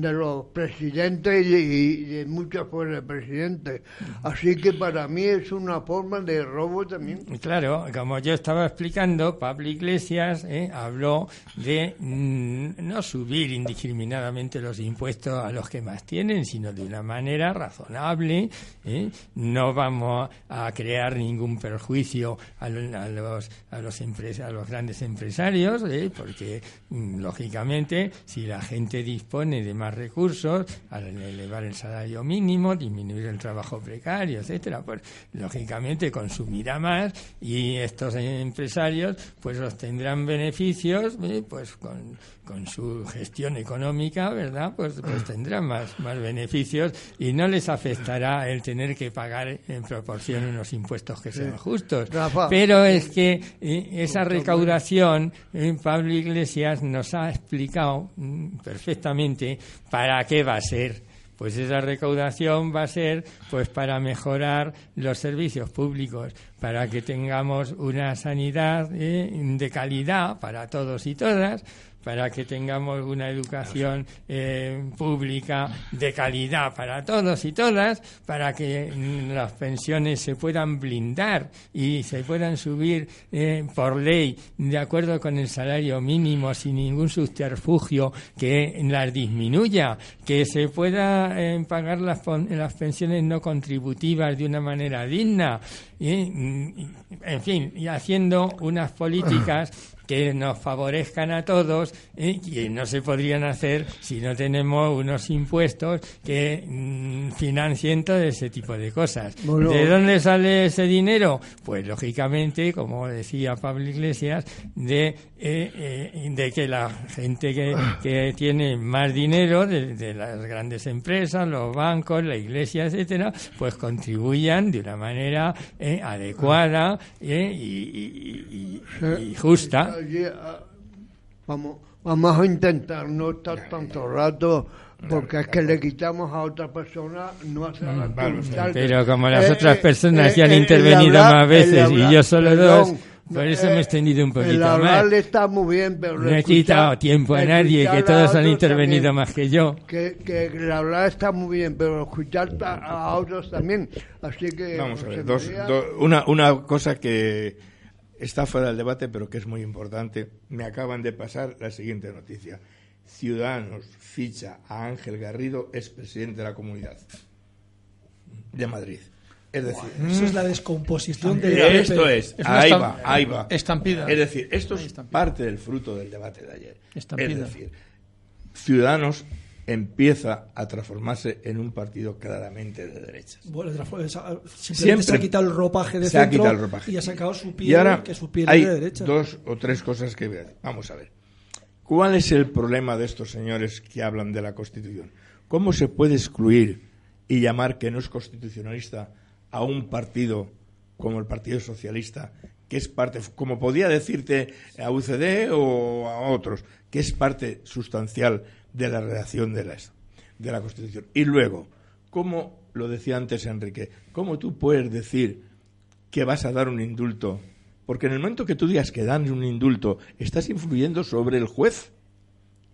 de los presidentes y de, muchos fuerzas presidentes. Así que para mí es una forma de robo también. Claro, como yo estaba explicando, Pablo Iglesias eh, habló de mm, no subir indiscriminadamente los impuestos a los que más tienen, sino de una manera razonable. Eh. No vamos a crear ningún perjuicio a, los, a los, a los grandes empresarios, eh, porque mm, lógicamente si la gente dispone de más recursos, al elevar el salario mínimo, disminuir el trabajo precario, etcétera, pues lógicamente consumirá más y estos empresarios pues obtendrán beneficios eh, pues con, con, su gestión económica, ¿verdad? Pues, pues tendrán más, más beneficios y no les afectará el tener que pagar en proporción unos impuestos que sean justos. Pero es que eh, esa recaudación, eh, Pablo Iglesias nos ha explicado mm, perfectamente ¿Para qué va a ser? Pues esa recaudación va a ser pues para mejorar los servicios públicos, para que tengamos una sanidad eh, de calidad para todos y todas, para que tengamos una educación eh, pública de calidad para todos y todas, para que mm, las pensiones se puedan blindar y se puedan subir eh, por ley de acuerdo con el salario mínimo sin ningún subterfugio que las disminuya, que se pueda eh, pagar las, las pensiones no contributivas de una manera digna, mm, en fin, y haciendo unas políticas que nos favorezcan a todos y que no se podrían hacer si no tenemos unos impuestos que mm, financien todo ese tipo de cosas. ¿De dónde sale ese dinero? Pues lógicamente, como decía Pablo Iglesias, de, eh, eh, de que la gente que, que tiene más dinero, de, las grandes empresas, los bancos, la iglesia, etcétera, pues contribuyan de una manera eh, adecuada y, y justa. Ah, vamos, vamos a intentar no estar tanto rato porque es que le quitamos a otra persona no hace la mm, Pero como las eh, otras eh, personas ya han eh, intervenido más veces y yo solo dos, por eso me he extendido un poquito el más. está muy bien, pero no he quitado tiempo a nadie, que todos han intervenido más que yo. Que, que el hablar está muy bien, pero escuchar a otros también. Así que. Vamos a ver, dos, una, una cosa que está fuera del debate, pero que es muy importante. Me acaban de pasar la siguiente noticia. Ciudadanos ficha a Ángel Garrido, es presidente de la comunidad de Madrid. Es decir, eso es la descomposición de Esto es, ahí va, ahí va. Estampida. Es decir, esto es parte del fruto del debate de ayer. Es decir, Ciudadanos empieza a transformarse en un partido claramente de derechas. Bueno, Siempre se ha quitado el ropaje de centro y ha sacado su piel, ahora que su piel hay de derecha. dos o tres cosas que vamos a ver. ¿Cuál es el problema de estos señores que hablan de la Constitución? ¿Cómo se puede excluir y llamar que no es constitucionalista a un partido como el Partido Socialista, que es parte, como podía decirte a UCD o a otros, que es parte sustancial de la redacción de la, de la Constitución. Y luego, ¿cómo, lo decía antes Enrique, cómo tú puedes decir que vas a dar un indulto? Porque en el momento que tú digas que dan un indulto, estás influyendo sobre el juez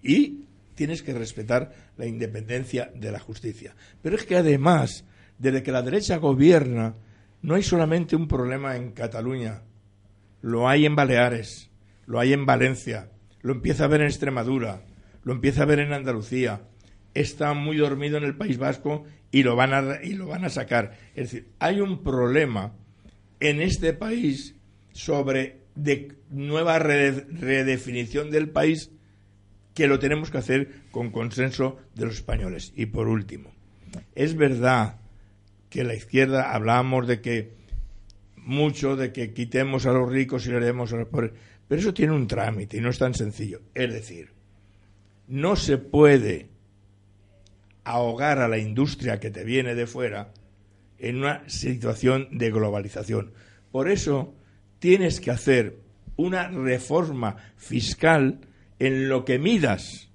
y tienes que respetar la independencia de la justicia. Pero es que además, desde que la derecha gobierna, no hay solamente un problema en Cataluña, lo hay en Baleares, lo hay en Valencia, lo empieza a ver en Extremadura, lo empieza a ver en Andalucía, está muy dormido en el País Vasco y lo van a, y lo van a sacar. Es decir, hay un problema en este país sobre de nueva redefinición del país que lo tenemos que hacer con consenso de los españoles. Y por último, es verdad que la izquierda hablábamos de que mucho de que quitemos a los ricos y le demos a los pobres, pero eso tiene un trámite y no es tan sencillo. Es decir, no se puede ahogar a la industria que te viene de fuera en una situación de globalización. Por eso tienes que hacer una reforma fiscal en lo que midas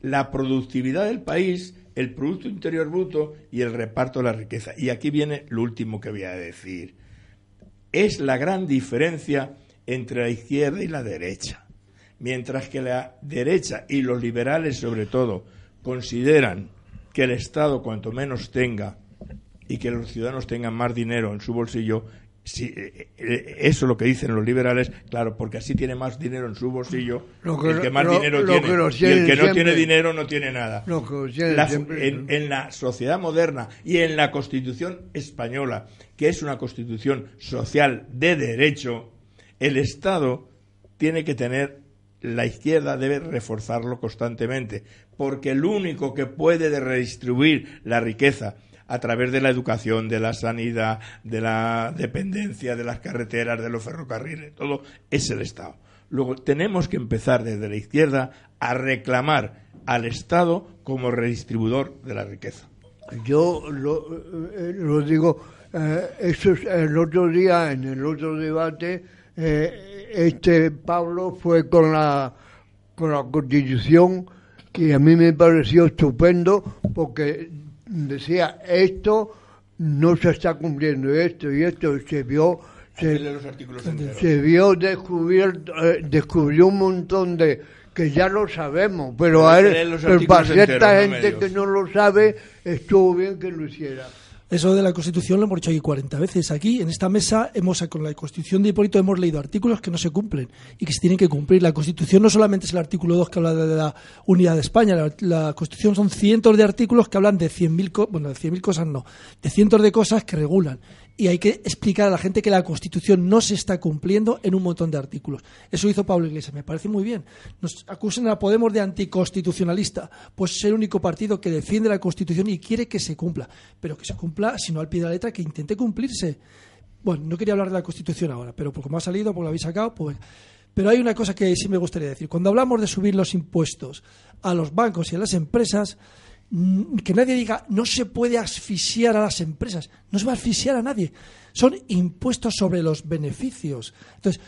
la productividad del país, el Producto Interior Bruto y el reparto de la riqueza. Y aquí viene lo último que voy a decir. Es la gran diferencia entre la izquierda y la derecha. Mientras que la derecha y los liberales sobre todo consideran que el Estado cuanto menos tenga y que los ciudadanos tengan más dinero en su bolsillo, si, eh, eh, eso es lo que dicen los liberales, claro, porque así tiene más dinero en su bolsillo el que más dinero tiene. y el que no tiene dinero no tiene nada. en, en, la sociedad moderna y en la Constitución española, que es una constitución social de derecho, el Estado tiene que tener, la izquierda debe reforzarlo constantemente, porque el único que puede redistribuir la riqueza a través de la educación, de la sanidad, de la dependencia, de las carreteras, de los ferrocarriles, todo es el Estado. Luego tenemos que empezar desde la izquierda a reclamar al Estado como redistribuidor de la riqueza. Yo lo, eh, digo, eh, eso es el otro día, en el otro debate, eh, este Pablo fue con la, con la Constitución y a mí me pareció estupendo porque decía esto no se está cumpliendo esto y esto se vio se, vio descubierto eh, descubrió un montón de que ya lo sabemos pero, a él, para cierta gente que no lo sabe estuvo bien que lo hiciera eso de la Constitución lo hemos dicho aquí 40 veces. Aquí, en esta mesa, hemos con la Constitución de Hipólito hemos leído artículos que no se cumplen y que se tienen que cumplir. La Constitución no solamente es el artículo 2 que habla de la unidad de España, la, Constitución son cientos de artículos que hablan de 100.000 bueno, de 100.000 cosas no, de cientos de cosas que regulan y hay que explicar a la gente que la Constitución no se está cumpliendo en un montón de artículos. Eso hizo Pablo Iglesias, me parece muy bien. Nos acusan a Podemos de anticonstitucionalista, pues es el único partido que defiende la Constitución y quiere que se cumpla, pero que se cumpla, si no al pie de la letra, que intente cumplirse. Bueno, no quería hablar de la Constitución ahora, pero como ha salido, porque lo habéis sacado, pues... Pero hay una cosa que sí me gustaría decir. Cuando hablamos de subir los impuestos a los bancos y a las empresas, que nadie diga no se puede asfixiar a las empresas. No se va a asfixiar a nadie. Son impuestos sobre los beneficios. Entonces,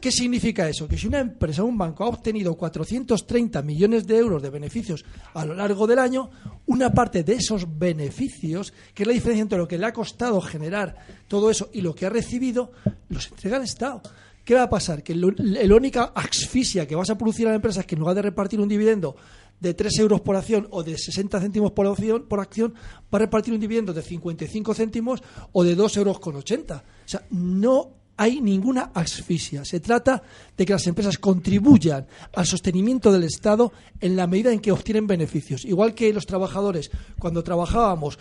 ¿qué significa eso? Que si una empresa o un banco ha obtenido 430 millones de euros de beneficios a lo largo del año, una parte de esos beneficios, que es la diferencia entre lo que le ha costado generar todo eso y lo que ha recibido, los entrega el Estado. ¿Qué va a pasar? Que la única asfixia que vas a producir a la empresa es que en lugar de repartir un dividendo de 3 euros por acción o de 60 céntimos por acción, por acción va a repartir un dividendo de 55 céntimos o de 2 euros con 80. O sea, no hay ninguna asfixia. Se trata de que las empresas contribuyan al sostenimiento del Estado en la medida en que obtienen beneficios. Igual que los trabajadores, cuando trabajábamos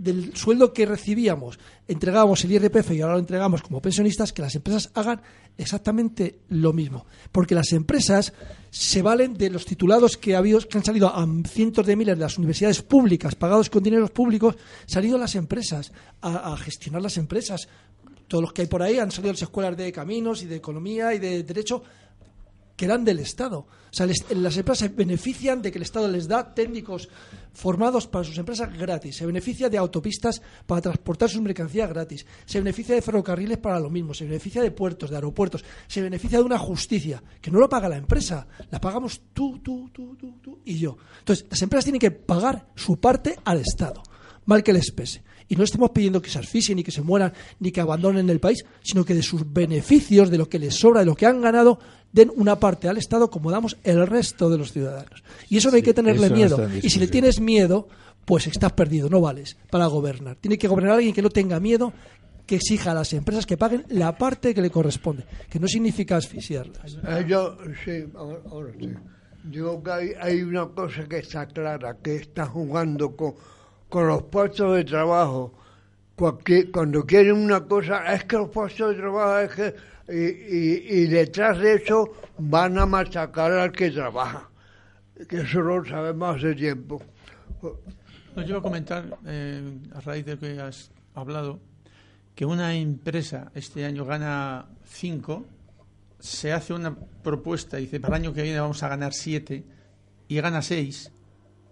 del sueldo que recibíamos, entregábamos el IRPF y ahora lo entregamos como pensionistas, que las empresas hagan exactamente lo mismo. Porque las empresas se valen de los titulados que, ha habido, que han salido a cientos de miles de las universidades públicas, pagados con dineros públicos, salido las empresas, a, a gestionar las empresas. Todos los que hay por ahí han salido de las escuelas de caminos y de economía y de derecho que eran del Estado. O sea, las empresas se benefician de que el Estado les da técnicos formados para sus empresas gratis, se beneficia de autopistas para transportar sus mercancías gratis, se beneficia de ferrocarriles para lo mismo, se beneficia de puertos, de aeropuertos, se beneficia de una justicia que no lo paga la empresa, la pagamos tú, tú, tú, tú, tú y yo. Entonces, las empresas tienen que pagar su parte al Estado, mal que les pese. Y no estamos pidiendo que se asfixien, ni que se mueran, ni que abandonen el país, sino que de sus beneficios, de lo que les sobra, de lo que han ganado, den una parte al Estado como damos el resto de los ciudadanos. Y eso no hay que tenerle miedo. y si le tienes miedo, pues estás perdido, no vales para gobernar. Tiene que gobernar alguien que no tenga miedo, que exija a las empresas que paguen la parte que le corresponde, que no significa asfixiarlas. Eh, yo, sí, ahora, sí. Digo que hay, hay, una cosa que está clara, que está jugando con, con los puestos de trabajo. cuando quieren una cosa, es que los puestos de trabajo es que y, y, detrás de eso van a machacar al que trabaja. que eso lo sabemos hace tiempo. Yo iba a comentar, eh, a raíz de que has hablado, que una empresa este año gana 5, se hace una propuesta y dice, para el año que viene vamos a ganar 7 y gana 6,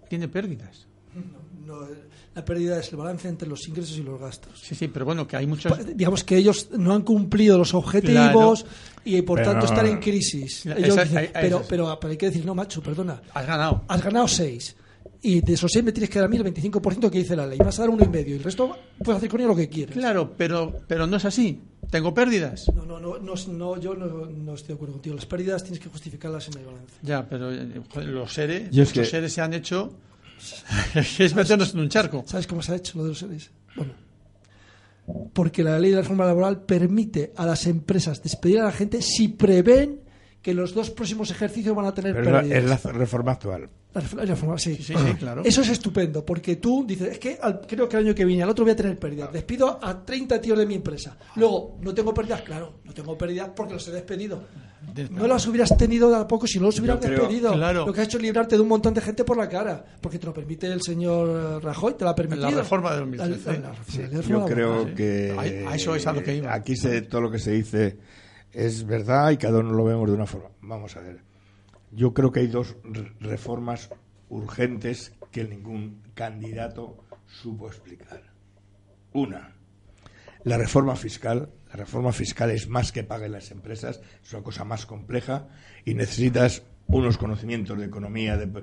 tiene pérdidas. No, la pérdida es el balance entre los ingresos y los gastos. Sí, sí, pero bueno, que hay muchos... Pa- Digamos que ellos no han cumplido los objetivos y por Pero tanto no- están en crisis. Esa- Ellos esa- dicen, esa- pero, esa- pero, pero hay que decir, no, macho, perdona, Has ganado. has ganado seis. Y de esos seis me tienes que dar a mí el 25% que dice la ley. Vas a dar uno y medio. Y el resto puedes hacer con ello lo que quieras. Claro, pero, pero no es así. Tengo pérdidas. No, no, no, no, no, yo no, no estoy de acuerdo contigo. Las pérdidas tienes que justificarlas en el balance. Ya, pero eh, joder, los seres, es los que- seres se han hecho... es meternos en un charco. ¿Sabes cómo se ha hecho lo de los seres? Bueno, porque la ley de la reforma laboral permite a las empresas despedir a la gente si prevén que los dos próximos ejercicios van a tener Pero la- pérdidas. es la reforma actual. La ref- la reforma, sí. Sí, sí, sí, claro. Eso es estupendo, porque tú dices, es que al- creo que el año que viene, al otro voy a tener pérdidas. Despido a 30 tíos de mi empresa. Luego, no tengo pérdidas, claro, no tengo pérdidas porque los he despedido. No las hubieras tenido tampoco si no los hubieras creo- despedido. claro. Lo que has hecho es librarte de un montón de gente por la cara, porque te lo permite el señor eh, Rajoy, te lo ha permitido. La reforma de 2013. La- la- la Sí, reforma yo creo que A- a eso es a lo que iba. aquí se, todo lo que se dice es verdad y cada uno lo vemos de una forma. Vamos a ver. Yo creo que hay dos re- reformas urgentes que ningún candidato supo explicar. Una, la reforma fiscal. La reforma fiscal es más que paguen las empresas, es una cosa más compleja y necesitas unos conocimientos de economía, de,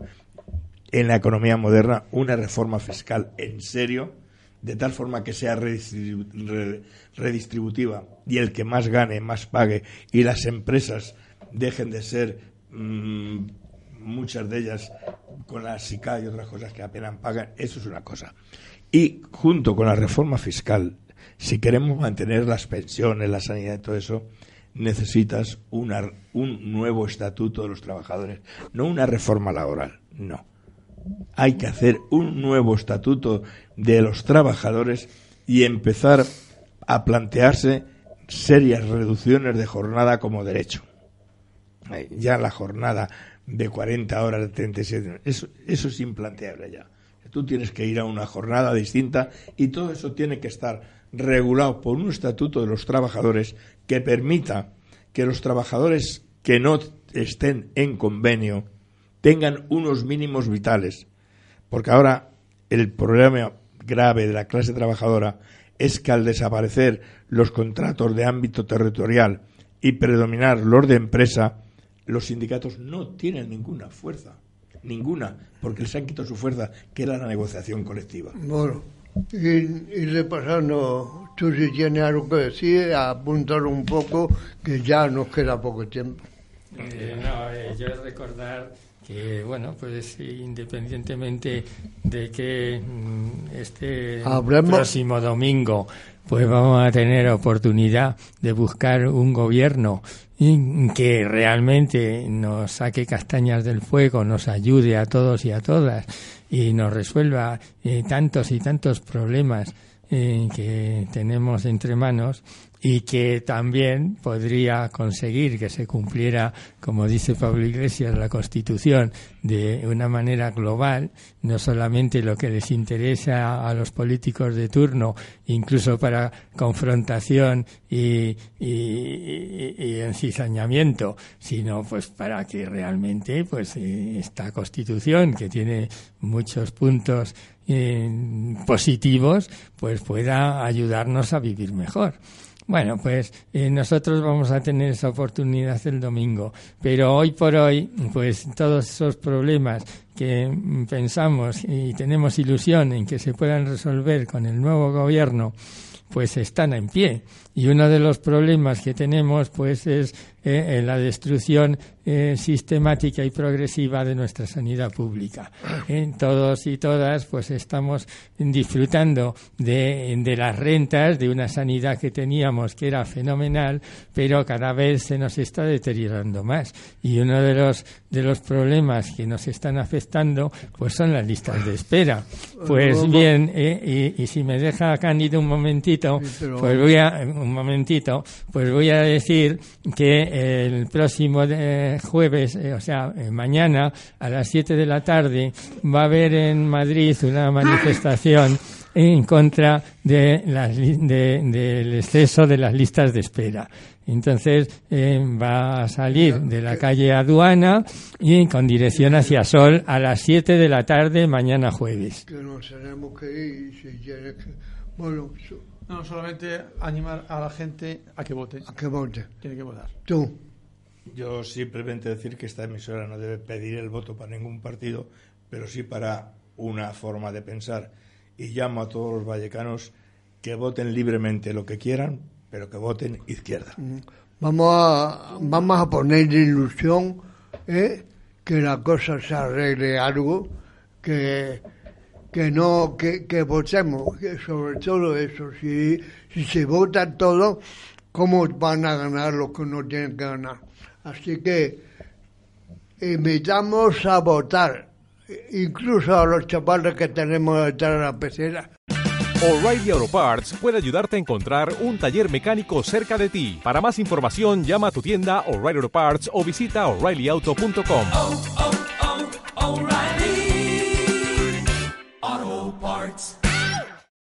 en la economía moderna, una reforma fiscal en serio, de tal forma que sea redistribu- re- redistributiva y el que más gane, más pague y las empresas dejen de ser mm, muchas de ellas con la SICA y otras cosas que apenas pagan, eso es una cosa. Y junto con la reforma fiscal, si queremos mantener las pensiones, la sanidad y todo eso, necesitas una- un nuevo estatuto de los trabajadores, no una reforma laboral, no. Hay que hacer un nuevo estatuto de los trabajadores y empezar a plantearse serias reducciones de jornada como derecho. Ya la jornada de 40 horas, de 37, eso, eso es implanteable ya. Tú tienes que ir a una jornada distinta y todo eso tiene que estar regulado por un estatuto de los trabajadores que permita que los trabajadores que no estén en convenio tengan unos mínimos vitales. Porque ahora el problema grave de la clase trabajadora es que al desaparecer los contratos de ámbito territorial y predominar los de empresa, los sindicatos no tienen ninguna fuerza, ninguna, porque les han quitado su fuerza, que era la negociación colectiva. Bueno, y, y repasando, tú si tienes algo que decir, apuntar un poco, que ya nos queda poco tiempo. Eh, no, eh, yo recordar que, bueno, pues independientemente de que mm, este Hablemos- próximo domingo pues vamos a tener oportunidad de buscar un gobierno que realmente nos saque castañas del fuego, nos ayude a todos y a todas y nos resuelva eh, tantos y tantos problemas eh, que tenemos entre manos y que también podría conseguir que se cumpliera, como dice Pablo Iglesias, la Constitución de una manera global, no solamente lo que les interesa a los políticos de turno, incluso para confrontación y, y, y- sino pues para que realmente pues eh, esta Constitución, que tiene muchos puntos eh, positivos, pues pueda ayudarnos a vivir mejor. Bueno, pues eh, nosotros vamos a tener esa oportunidad el domingo, pero hoy por hoy, pues todos esos problemas que mm, pensamos y tenemos ilusión en que se puedan resolver con el nuevo gobierno, pues están en pie. Y uno de los problemas que tenemos, pues, es eh, eh, la destrucción eh, sistemática y progresiva de nuestra sanidad pública. Eh, todos y todas, pues, estamos disfrutando de, de las rentas de una sanidad que teníamos que era fenomenal, pero cada vez se nos está deteriorando más. Y uno de los de los problemas que nos están afectando, pues, son las listas de espera. Pues bien, eh, y, y si me deja Cándido un momentito, pues voy a un momentito, pues voy a decir que el próximo eh, jueves, o sea, mañana a las 7 de la tarde va a haber en Madrid una manifestación en contra de del exceso de las listas de espera. Entonces eh, va a salir de la calle Aduana y con dirección hacia Sol a las 7 de la tarde mañana jueves. Que nos tenemos que ir si. Bueno, no, solamente animar a la gente a que vote. A que vote. Tiene que votar. Tú. Yo simplemente decir que esta emisora no debe pedir el voto para ningún partido, pero sí para una forma de pensar. Y llamo a todos los vallecanos que voten libremente lo que quieran, pero que voten izquierda. Vamos a, vamos a poner ilusión ¿eh? que la cosa se arregle algo, que, que no que, que votemos, que sobre todo eso, si, si se vota todo, ¿cómo van a ganar los que no tienen que ganar? Así que invitamos a votar, incluso a los chavales que tenemos detrás de la pecera. O'Reilly Auto Parts puede ayudarte a encontrar un taller mecánico cerca de ti. Para más información, llama a tu tienda O'Reilly Auto Parts o visita oreillyauto.com. parts.